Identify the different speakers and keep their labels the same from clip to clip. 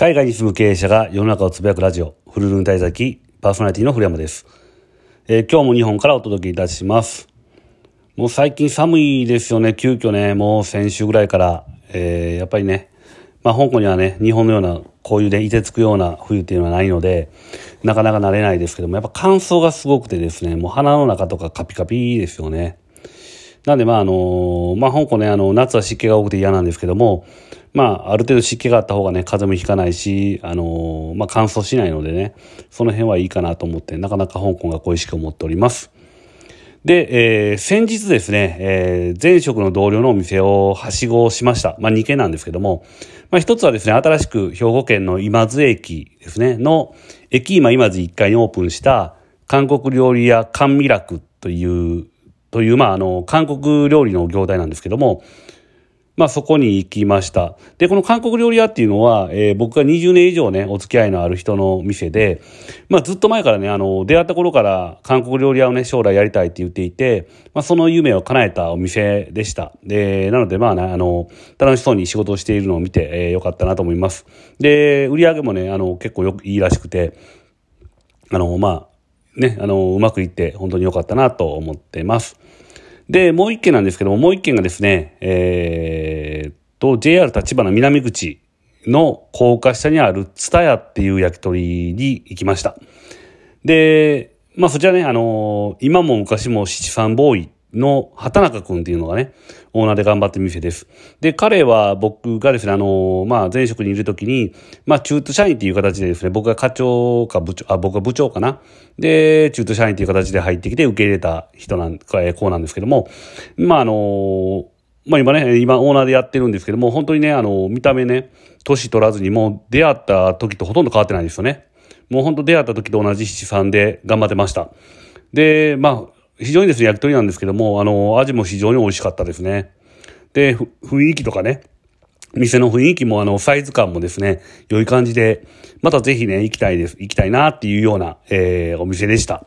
Speaker 1: 海外に住む経営者が世の中をつぶやくラジオ、フルルン滞在記、パーソナリティの古山です、えー、今日も日本からお届けいたします。もう最近寒いですよね、急遽ね、もう先週ぐらいから、えー、やっぱりね、まあ香港にはね、日本のような、こういうで、いてつくような冬っていうのはないので、なかなか慣れないですけども、やっぱ乾燥がすごくてですね、もう鼻の中とかカピカピですよね。なんでまああの、まあ香港ね、あの、夏は湿気が多くて嫌なんですけども、まあ、ある程度湿気があった方がね、風邪もひかないし、あのー、まあ、乾燥しないのでね、その辺はいいかなと思って、なかなか香港が恋しく思っております。で、えー、先日ですね、えー、前職の同僚のお店をはしごしました。まあ、2軒なんですけども、まあ、一つはですね、新しく兵庫県の今津駅ですね、の、駅今今津1階にオープンした、韓国料理屋甘味楽という、という、まあ、あの、韓国料理の業態なんですけども、まあそこに行きました。で、この韓国料理屋っていうのは、えー、僕が20年以上ね、お付き合いのある人の店で、まあずっと前からね、あの、出会った頃から韓国料理屋をね、将来やりたいって言っていて、まあその夢を叶えたお店でした。で、なのでまあね、あの、楽しそうに仕事をしているのを見て、えー、よかったなと思います。で、売り上げもね、あの、結構よくいいらしくて、あの、まあ、ね、あの、うまくいって本当に良かったなと思ってます。で、もう一件なんですけども、もう一件がですね、えー、と、JR 立花南口の高架下にあるツタヤっていう焼き鳥に行きました。で、まあそちらね、あのー、今も昔も七三ボーイの畑中くんっていうのがね、オーナーで頑張ってる店です。で、彼は僕がですね、あの、まあ、前職にいるときに、まあ、中途社員っていう形でですね、僕が課長か部長、あ、僕が部長かな。で、中途社員っていう形で入ってきて受け入れた人なん、えこうなんですけども、まあ、あの、まあ今ね、今オーナーでやってるんですけども、本当にね、あの、見た目ね、年取らずにもう出会った時とほとんど変わってないですよね。もう本当出会った時と同じ七三で頑張ってました。で、まあ、非常にですね、焼き鳥なんですけども、あの、味も非常に美味しかったですね。で、雰囲気とかね、店の雰囲気もあの、サイズ感もですね、良い感じで、またぜひね、行きたいです、行きたいなっていうような、えー、お店でした。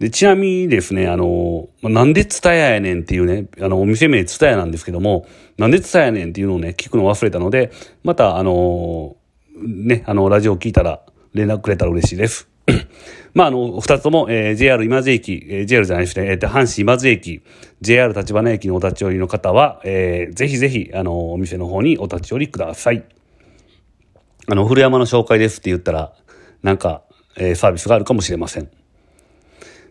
Speaker 1: で、ちなみにですね、あの、なんでツタヤやねんっていうね、あの、お店名ツタヤなんですけども、なんでツタヤやねんっていうのをね、聞くの忘れたので、また、あの、ね、あの、ラジオ聞いたら連絡くれたら嬉しいです。まあ、あの、二つとも、えー、JR 今津駅、えー、JR じゃないですね、えー、阪神今津駅、JR 立花駅のお立ち寄りの方は、えー、ぜひぜひ、あの、お店の方にお立ち寄りください。あの、古山の紹介ですって言ったら、なんか、えー、サービスがあるかもしれません。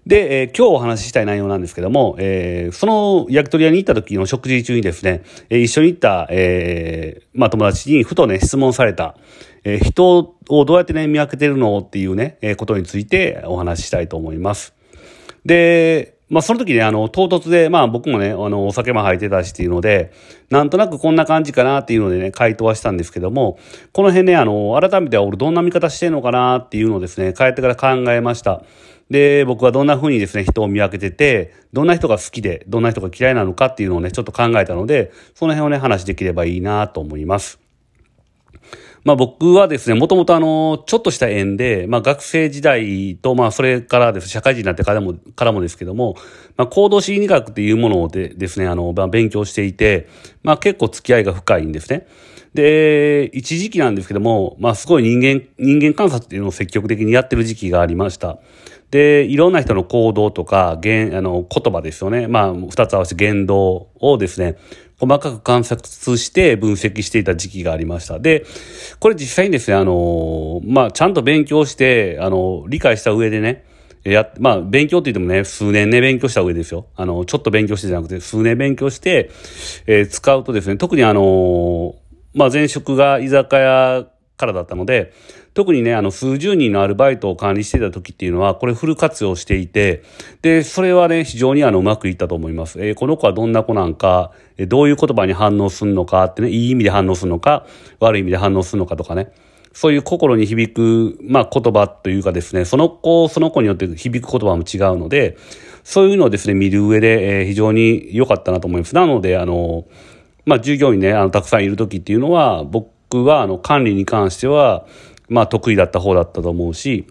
Speaker 1: で、えー、今日お話ししたい内容なんですけども、えー、その焼き鳥屋に行った時の食事中にですね、えー、一緒に行った、えー、まあ友達にふとね、質問された、えー、人をどうやってね、見分けてるのっていうね、えー、ことについてお話ししたいと思います。で、まあその時ね、あの、唐突で、まあ僕もね、あの、お酒も入ってたしっていうので、なんとなくこんな感じかなっていうのでね、回答はしたんですけども、この辺ね、あの、改めて俺どんな見方してんのかなっていうのをですね、帰ってから考えました。で、僕はどんな風にですね、人を見分けてて、どんな人が好きで、どんな人が嫌いなのかっていうのをね、ちょっと考えたので、その辺をね、話できればいいなと思います。まあ僕はですね、もともとあの、ちょっとした縁で、まあ学生時代と、まあそれからです、社会人になってからも、からもですけども、まあ行動心理学っていうものでですね、あの、まあ勉強していて、まあ結構付き合いが深いんですね。で、一時期なんですけども、まあすごい人間、人間観察っていうのを積極的にやってる時期がありました。で、いろんな人の行動とか、言、あの、言葉ですよね。まあ、二つ合わせて言動をですね、細かく観察して分析していた時期がありました。で、これ実際にですね、あの、まあ、ちゃんと勉強して、あの、理解した上でね、や、まあ、勉強って言ってもね、数年ね、勉強した上ですよ。あの、ちょっと勉強してじゃなくて、数年勉強して、えー、使うとですね、特にあの、まあ、前職が居酒屋からだったので、特にね、あの、数十人のアルバイトを管理していた時っていうのは、これフル活用していて、で、それはね、非常にあの、うまくいったと思います。えー、この子はどんな子なんか、えー、どういう言葉に反応するのかってね、いい意味で反応するのか、悪い意味で反応するのかとかね。そういう心に響く、まあ、言葉というかですね、その子、その子によって響く言葉も違うので、そういうのをですね、見る上で、えー、非常に良かったなと思います。なので、あの、まあ、従業員ね、あの、たくさんいる時っていうのは、僕は、あの、管理に関しては、まあ得意だった方だったと思うし、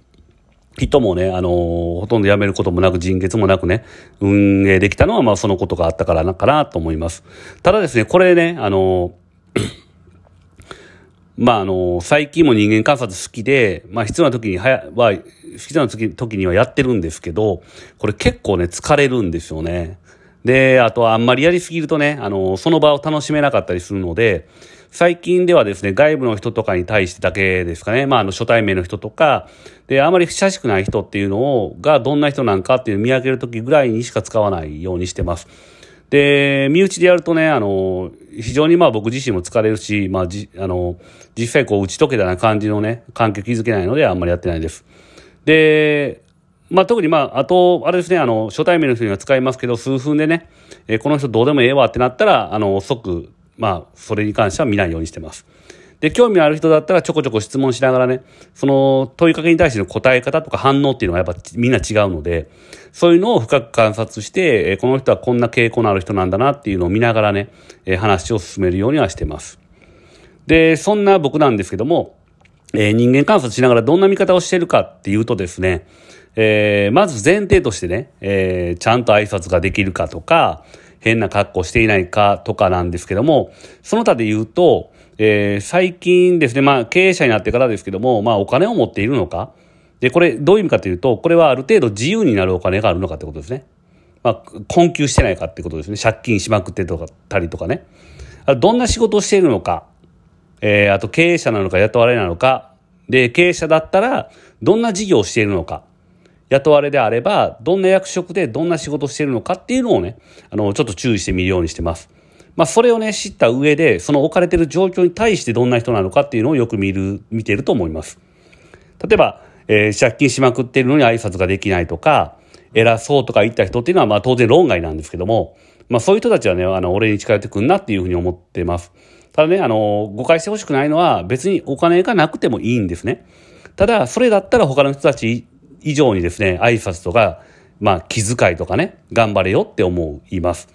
Speaker 1: 人もね、あの、ほとんど辞めることもなく人欠もなくね、運営できたのはまあそのことがあったからなかなと思います。ただですね、これね、あの、まあ、あの、最近も人間観察好きで、まあ、必要な時にはや、は、必要な時にはやってるんですけど、これ結構ね、疲れるんですよね。で、あとはあんまりやりすぎるとね、あの、その場を楽しめなかったりするので、最近ではですね、外部の人とかに対してだけですかね、まあ、あの、初対面の人とか、で、あまり親しくない人っていうのを、がどんな人なんかっていうのを見分ける時ぐらいにしか使わないようにしてます。で、身内でやるとね、あの、非常にまあ僕自身も疲れるし、まあじ、あの、実際こう打ち解けたような感じのね、環境築けないのであんまりやってないです。で、まあ特にまあ、あと、あれですね、あの、初対面の人には使いますけど、数分でね、えー、この人どうでもええわってなったら、あの、即、まあ、それに関しては見ないようにしてます。で、興味ある人だったらちょこちょこ質問しながらね、その問いかけに対しての答え方とか反応っていうのはやっぱみんな違うので、そういうのを深く観察して、この人はこんな傾向のある人なんだなっていうのを見ながらね、話を進めるようにはしてます。で、そんな僕なんですけども、人間観察しながらどんな見方をしているかっていうとですね、まず前提としてね、ちゃんと挨拶ができるかとか、変な格好していないかとかなんですけども、その他で言うと、えー、最近ですね、まあ経営者になってからですけども、まあお金を持っているのか、で、これどういう意味かというと、これはある程度自由になるお金があるのかってことですね。まあ、困窮してないかってことですね。借金しまくってとかたりとかね。どんな仕事をしているのか、えー、あと経営者なのか雇われなのか、で、経営者だったらどんな事業をしているのか、雇われであれば、どんな役職でどんな仕事をしているのかっていうのをね、あの、ちょっと注意してみるようにしてます。まあ、それをね、知った上で、その置かれている状況に対してどんな人なのかっていうのをよく見る、見ていると思います。例えば、えー、借金しまくっているのに挨拶ができないとか、偉そうとか言った人っていうのは、まあ当然論外なんですけども、まあそういう人たちはね、あの、俺に近寄ってくんなっていうふうに思ってます。ただね、あの、誤解してほしくないのは、別にお金がなくてもいいんですね。ただ、それだったら他の人たち以上にですね、挨拶とか、まあ、気遣いとかね、頑張れよって思います。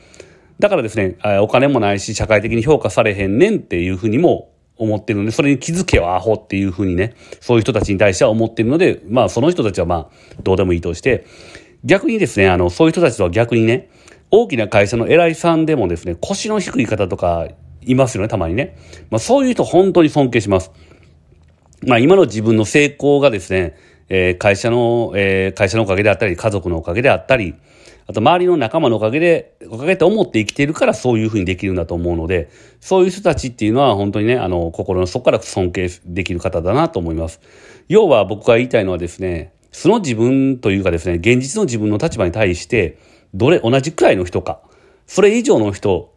Speaker 1: だからですね、お金もないし、社会的に評価されへんねんっていうふうにも思ってるので、それに気づけよ、アホっていうふうにね、そういう人たちに対しては思ってるので、まあ、その人たちはまあ、どうでもいいとして、逆にですね、あの、そういう人たちとは逆にね、大きな会社の偉いさんでもですね、腰の低い方とかいますよね、たまにね。まあ、そういう人本当に尊敬します。まあ、今の自分の成功がですね、え、会社の、え、会社のおかげであったり、家族のおかげであったり、あと周りの仲間のおかげで、おかげって思って生きているからそういうふうにできるんだと思うので、そういう人たちっていうのは本当にね、あの、心の底から尊敬できる方だなと思います。要は僕が言いたいのはですね、その自分というかですね、現実の自分の立場に対して、どれ、同じくらいの人か、それ以上の人、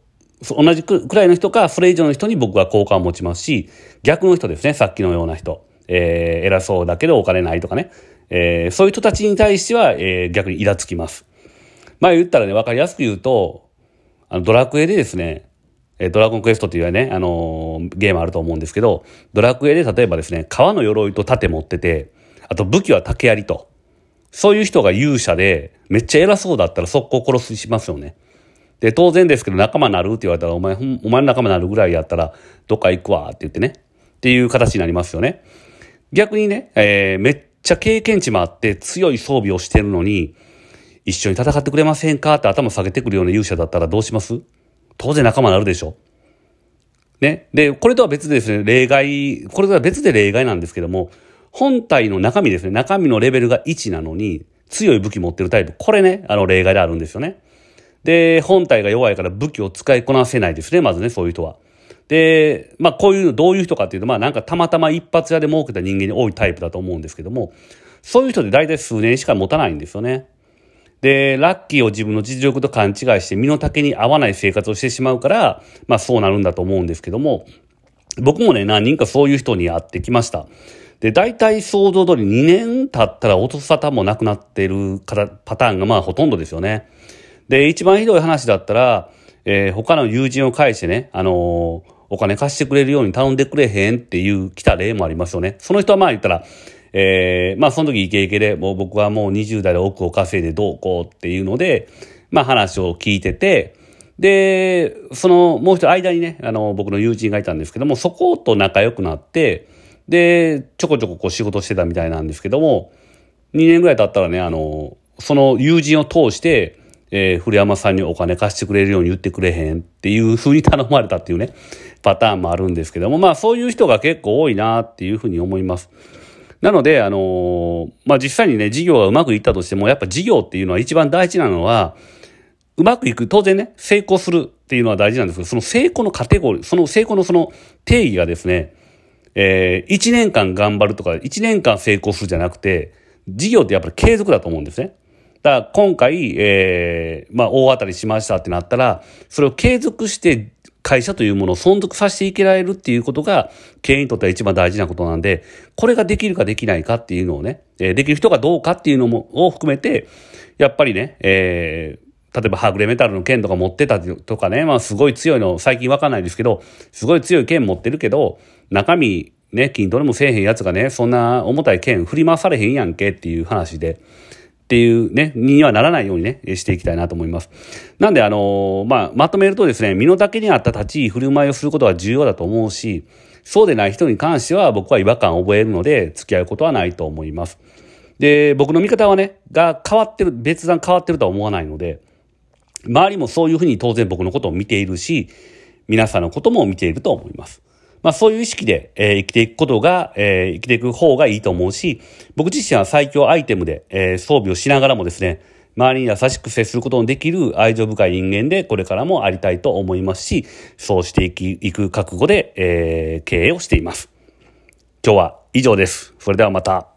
Speaker 1: 同じくらいの人か、それ以上の人に僕は好感を持ちますし、逆の人ですね、さっきのような人。えー、偉そうだけどお金ないとかね、えー、そういう人たちに対しては、えー、逆にイラつきます。まあ言ったらね、わかりやすく言うと、あの、ドラクエでですね、えドラゴンクエストっていうね、あのー、ゲームあると思うんですけど、ドラクエで例えばですね、革の鎧と盾持ってて、あと武器は竹槍と。そういう人が勇者で、めっちゃ偉そうだったら速攻殺すしますよね。で、当然ですけど仲間なるって言われたら、お前、お前の仲間なるぐらいやったら、どっか行くわって言ってね。っていう形になりますよね。逆にね、えー、めっちゃ経験値もあって強い装備をしてるのに、一緒に戦ってくれませんか？って頭下げてくるような勇者だったらどうします？当然仲間になるでしょ。ね。で、これとは別でですね、例外、これとは別で例外なんですけども、本体の中身ですね、中身のレベルが1なのに、強い武器持ってるタイプ、これね、あの例外であるんですよね。で、本体が弱いから武器を使いこなせないですね、まずね、そういう人は。で、まあこういうのどういう人かっていうと、まあなんかたまたま一発屋で儲けた人間に多いタイプだと思うんですけども、そういう人で大体数年しか持たないんですよね。で、ラッキーを自分の実力と勘違いして身の丈に合わない生活をしてしまうから、まあそうなるんだと思うんですけども、僕もね、何人かそういう人に会ってきました。で、大体想像通り2年経ったら音沙汰もなくなってるパターンがまあほとんどですよね。で、一番ひどい話だったら、えー、他の友人を介してね、あのーお金貸してくれるように頼んでくれへんっていう来た例もありますよね。その人はまあ言ったら、えー、まあその時イケイケで、もう僕はもう20代で億を稼いでどうこうっていうので、まあ話を聞いてて、で、そのもう一人間にね、あの僕の友人がいたんですけども、そこと仲良くなって、で、ちょこちょここう仕事してたみたいなんですけども、2年ぐらい経ったらね、あの、その友人を通して、えー、古山さんにお金貸してくれるように言ってくれへんっていうふうに頼まれたっていうね、パターンもあるんですけども、まあそういう人が結構多いなっていうふうに思います。なので、あのー、まあ実際にね、事業がうまくいったとしても、やっぱ事業っていうのは一番大事なのは、うまくいく、当然ね、成功するっていうのは大事なんですけど、その成功のカテゴリー、その成功のその定義がですね、えー、1年間頑張るとか、1年間成功するじゃなくて、事業ってやっぱり継続だと思うんですね。だから今回、えー、まあ大当たりしましたってなったら、それを継続して会社というものを存続させていけられるっていうことが、経営にとっては一番大事なことなんで、これができるかできないかっていうのをね、え、できる人がどうかっていうのも、を含めて、やっぱりね、えー、例えばハグレメタルの剣とか持ってたとかね、まあすごい強いの、最近わかんないですけど、すごい強い剣持ってるけど、中身ね、筋トレもせえへんやつがね、そんな重たい剣振り回されへんやんけっていう話で、っていうね、にはならないようにね、していきたいなと思います。なんで、あのまあ、まとめるとですね、身の丈に合った立ち居振る舞いをすることは重要だと思うし、そうでない人に関しては僕は違和感を覚えるので、付き合うことはないと思います。で、僕の見方はね、が変わってる、別段変わってるとは思わないので、周りもそういうふうに当然僕のことを見ているし、皆さんのことも見ていると思います。まあそういう意識で、えー、生きていくことが、えー、生きていく方がいいと思うし、僕自身は最強アイテムで、えー、装備をしながらもですね、周りに優しく接することのできる愛情深い人間でこれからもありたいと思いますし、そうしていき、いく覚悟で、えー、経営をしています。今日は以上です。それではまた。